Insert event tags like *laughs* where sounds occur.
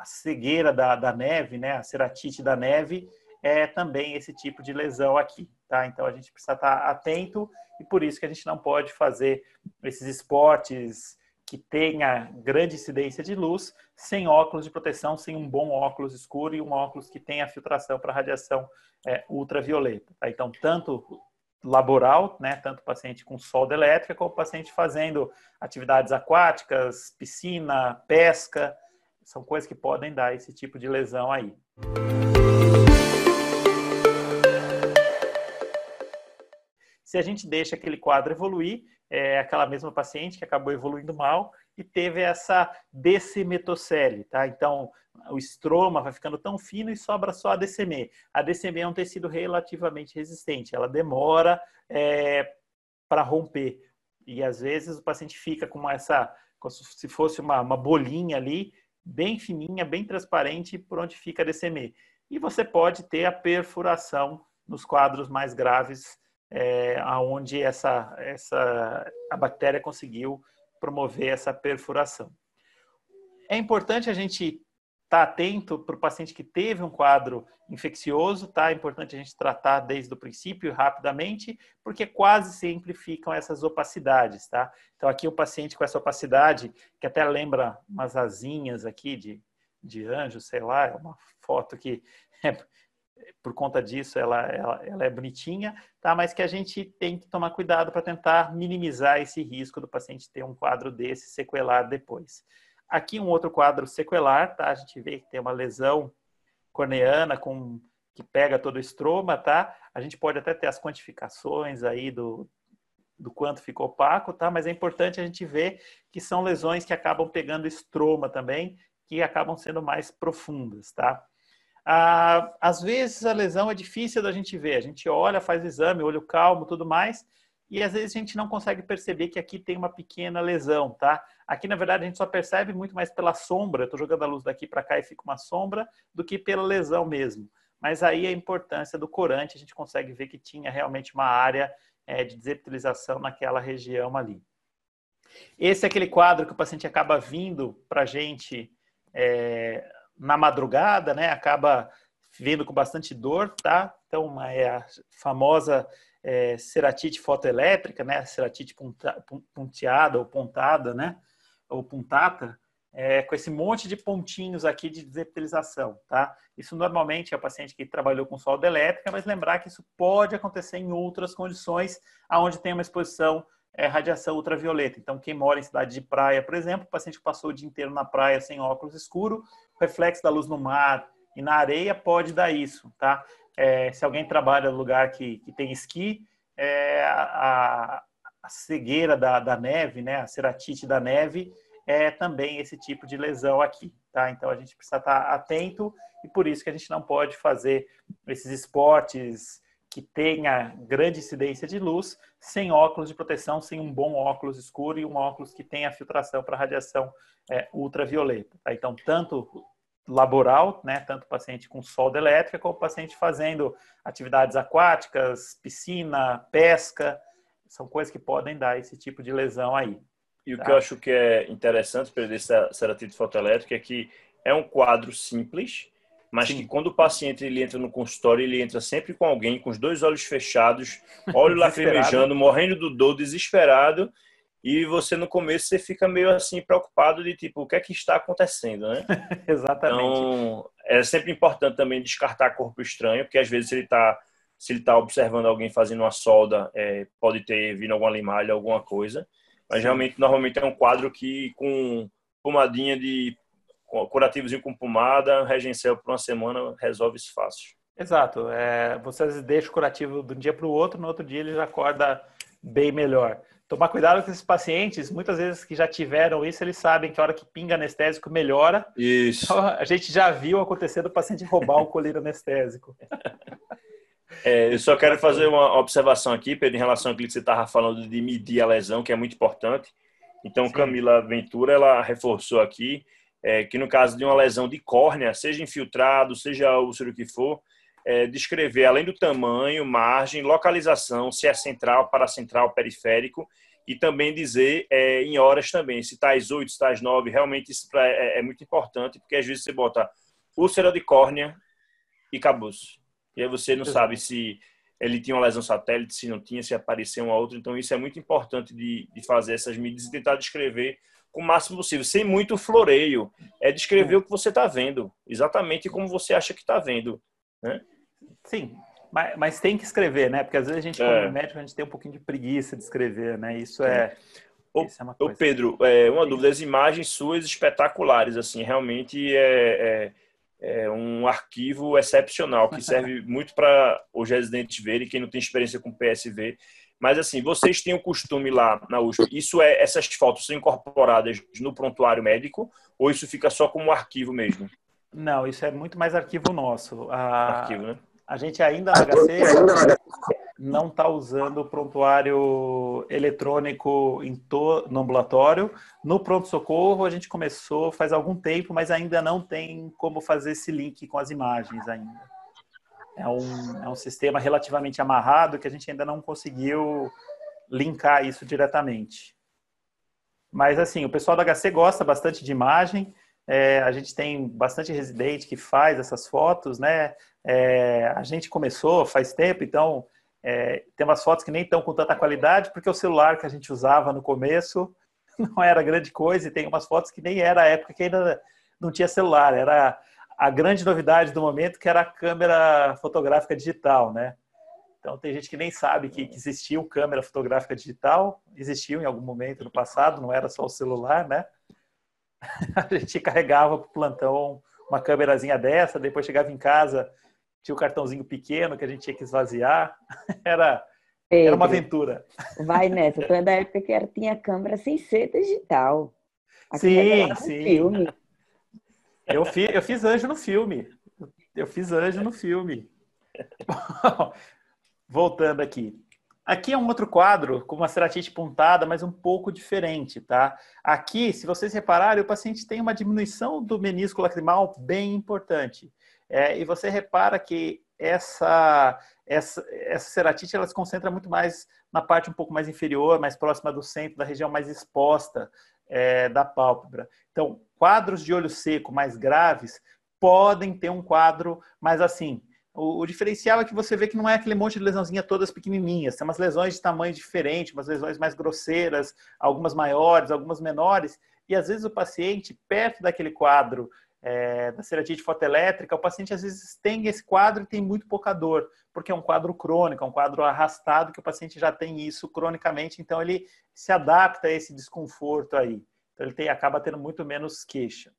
a cegueira da, da neve, né, a ceratite da neve, é também esse tipo de lesão aqui, tá? Então a gente precisa estar atento e por isso que a gente não pode fazer esses esportes que tenha grande incidência de luz sem óculos de proteção, sem um bom óculos escuro e um óculos que tenha filtração para radiação é, ultravioleta. Tá? Então, tanto laboral, né, tanto paciente com solda elétrica, como paciente fazendo atividades aquáticas, piscina, pesca, são coisas que podem dar esse tipo de lesão aí. Se a gente deixa aquele quadro evoluir, é aquela mesma paciente que acabou evoluindo mal e teve essa decimetocele, tá? Então, o estroma vai ficando tão fino e sobra só a DCM. A DCM é um tecido relativamente resistente, ela demora é, para romper. E às vezes o paciente fica com essa, como se fosse uma, uma bolinha ali, bem fininha, bem transparente, por onde fica a DCM. E você pode ter a perfuração nos quadros mais graves é, aonde essa, essa, a bactéria conseguiu promover essa perfuração. É importante a gente estar tá atento para o paciente que teve um quadro infeccioso, tá? É importante a gente tratar desde o princípio rapidamente, porque quase sempre ficam essas opacidades, tá? Então aqui o paciente com essa opacidade, que até lembra umas asinhas aqui de, de anjo, sei lá, é uma foto que *laughs* é, por conta disso ela, ela, ela, é bonitinha, tá? mas que a gente tem que tomar cuidado para tentar minimizar esse risco do paciente ter um quadro desse sequelar depois. Aqui um outro quadro sequelar, tá? A gente vê que tem uma lesão corneana com que pega todo o estroma, tá? A gente pode até ter as quantificações aí do, do quanto ficou opaco, tá? Mas é importante a gente ver que são lesões que acabam pegando estroma também, que acabam sendo mais profundas, tá? Ah, às vezes a lesão é difícil da gente ver. A gente olha, faz o exame, olho calmo, tudo mais, e às vezes a gente não consegue perceber que aqui tem uma pequena lesão, tá? Aqui, na verdade, a gente só percebe muito mais pela sombra. Estou jogando a luz daqui para cá e fica uma sombra, do que pela lesão mesmo. Mas aí a importância do corante, a gente consegue ver que tinha realmente uma área é, de desepitelização naquela região ali. Esse é aquele quadro que o paciente acaba vindo para a gente é, na madrugada, né? Acaba vindo com bastante dor, tá? Então, é a famosa é, ceratite fotoelétrica, né? Ceratite ponteada ou pontada, né? Ou puntata, é, com esse monte de pontinhos aqui de desepitelização, tá? Isso normalmente é o paciente que trabalhou com solda elétrica, mas lembrar que isso pode acontecer em outras condições, aonde tem uma exposição é, radiação ultravioleta. Então, quem mora em cidade de praia, por exemplo, o paciente que passou o dia inteiro na praia sem óculos escuro, reflexo da luz no mar e na areia pode dar isso, tá? É, se alguém trabalha no lugar que, que tem esqui, é, a, a, cegueira da, da neve, né, a ceratite da neve, é também esse tipo de lesão aqui, tá? Então a gente precisa estar atento e por isso que a gente não pode fazer esses esportes que tenha grande incidência de luz sem óculos de proteção, sem um bom óculos escuro e um óculos que tenha filtração para radiação é, ultravioleta. Tá? Então, tanto laboral, né, tanto paciente com solda elétrica, como paciente fazendo atividades aquáticas, piscina, pesca, são coisas que podem dar esse tipo de lesão aí. E tá? o que eu acho que é interessante para essa ceratite fotoelétrica é que é um quadro simples, mas Sim. que quando o paciente ele entra no consultório, ele entra sempre com alguém com os dois olhos fechados, olho *laughs* lacrimejando, morrendo do dor, desesperado, e você no começo você fica meio assim preocupado de tipo, o que é que está acontecendo, né? *laughs* Exatamente. Então, é sempre importante também descartar corpo estranho, porque às vezes ele está se ele está observando alguém fazendo uma solda, é, pode ter vindo alguma limalha, alguma coisa. Mas realmente, normalmente é um quadro que com pomadinha de curativozinho com pomada, regencel por uma semana, resolve isso fácil. Exato. É, você deixa o curativo de um dia para o outro, no outro dia ele já acorda bem melhor. Tomar cuidado com esses pacientes, muitas vezes que já tiveram isso, eles sabem que a hora que pinga anestésico melhora. Isso. Então, a gente já viu acontecer do paciente roubar o colírio anestésico. *laughs* É, eu só quero fazer uma observação aqui, Pedro, em relação ao que você estava falando de medir a lesão, que é muito importante. Então, Sim. Camila Ventura, ela reforçou aqui é, que no caso de uma lesão de córnea, seja infiltrado, seja úlcero que for, é, descrever além do tamanho, margem, localização, se é central, paracentral, periférico, e também dizer é, em horas também, se está às 8, se está às 9, realmente isso é, é, muito importante, porque às vezes você bota úlcera de córnea e acabou-se. E aí você não sabe se ele tinha uma lesão satélite, se não tinha, se apareceu uma outra. Então isso é muito importante de, de fazer essas medidas e tentar descrever com o máximo possível, sem muito floreio. É descrever o que você está vendo, exatamente como você acha que está vendo. Né? Sim, mas, mas, tem que escrever, né? Porque às vezes a gente, é. como médico, a gente tem um pouquinho de preguiça de escrever, né? Isso é. Ô, isso é uma coisa. Ô Pedro, é, uma dúvida: as imagens suas espetaculares, assim, realmente é, é, é um arquivo excepcional que serve *laughs* muito para os residentes verem, quem não tem experiência com PSV. Mas assim, vocês têm o costume lá na USP, isso é essas fotos são incorporadas no prontuário médico ou isso fica só como arquivo mesmo? Não, isso é muito mais arquivo nosso. A, arquivo, né? A gente ainda na HC não está usando o prontuário eletrônico to, no ambulatório. No pronto-socorro a gente começou faz algum tempo, mas ainda não tem como fazer esse link com as imagens ainda. É um, é um sistema relativamente amarrado que a gente ainda não conseguiu linkar isso diretamente. Mas assim, o pessoal da HC gosta bastante de imagem. É, a gente tem bastante residente que faz essas fotos, né? É, a gente começou faz tempo, então é, tem umas fotos que nem estão com tanta qualidade, porque o celular que a gente usava no começo *laughs* não era grande coisa, e tem umas fotos que nem era a época que ainda não tinha celular, era a grande novidade do momento que era a câmera fotográfica digital, né? Então tem gente que nem sabe que, que existia câmera fotográfica digital, existiu em algum momento no passado, não era só o celular, né? *laughs* a gente carregava para o plantão uma câmerazinha dessa, depois chegava em casa, tinha o um cartãozinho pequeno que a gente tinha que esvaziar. *laughs* Era, Pedro, era uma aventura. Vai nessa, tu é da época que era, tinha câmera sem ser digital. sim, sim. Filme. Eu, fi, eu fiz anjo no filme. Eu fiz anjo no filme. *laughs* Voltando aqui. Aqui é um outro quadro com uma ceratite pontada, mas um pouco diferente, tá? Aqui, se vocês repararem, o paciente tem uma diminuição do menisco lacrimal bem importante. É, e você repara que essa, essa, essa ceratite ela se concentra muito mais na parte um pouco mais inferior, mais próxima do centro, da região mais exposta é, da pálpebra. Então, quadros de olho seco mais graves podem ter um quadro mais assim, o, o, diferencial é que você vê que não é aquele monte de lesãozinha todas pequenininhas. Tem umas lesões de tamanho diferente, umas lesões mais grosseiras, algumas maiores, algumas menores. E às vezes o paciente, perto daquele quadro é, da ceratite fotoelétrica, o paciente às vezes tem esse quadro e tem muito pouca dor, porque é um quadro crônico, é um quadro arrastado que o paciente já tem isso cronicamente, então ele se adapta a esse desconforto aí. Então ele tem, acaba tendo muito menos queixa.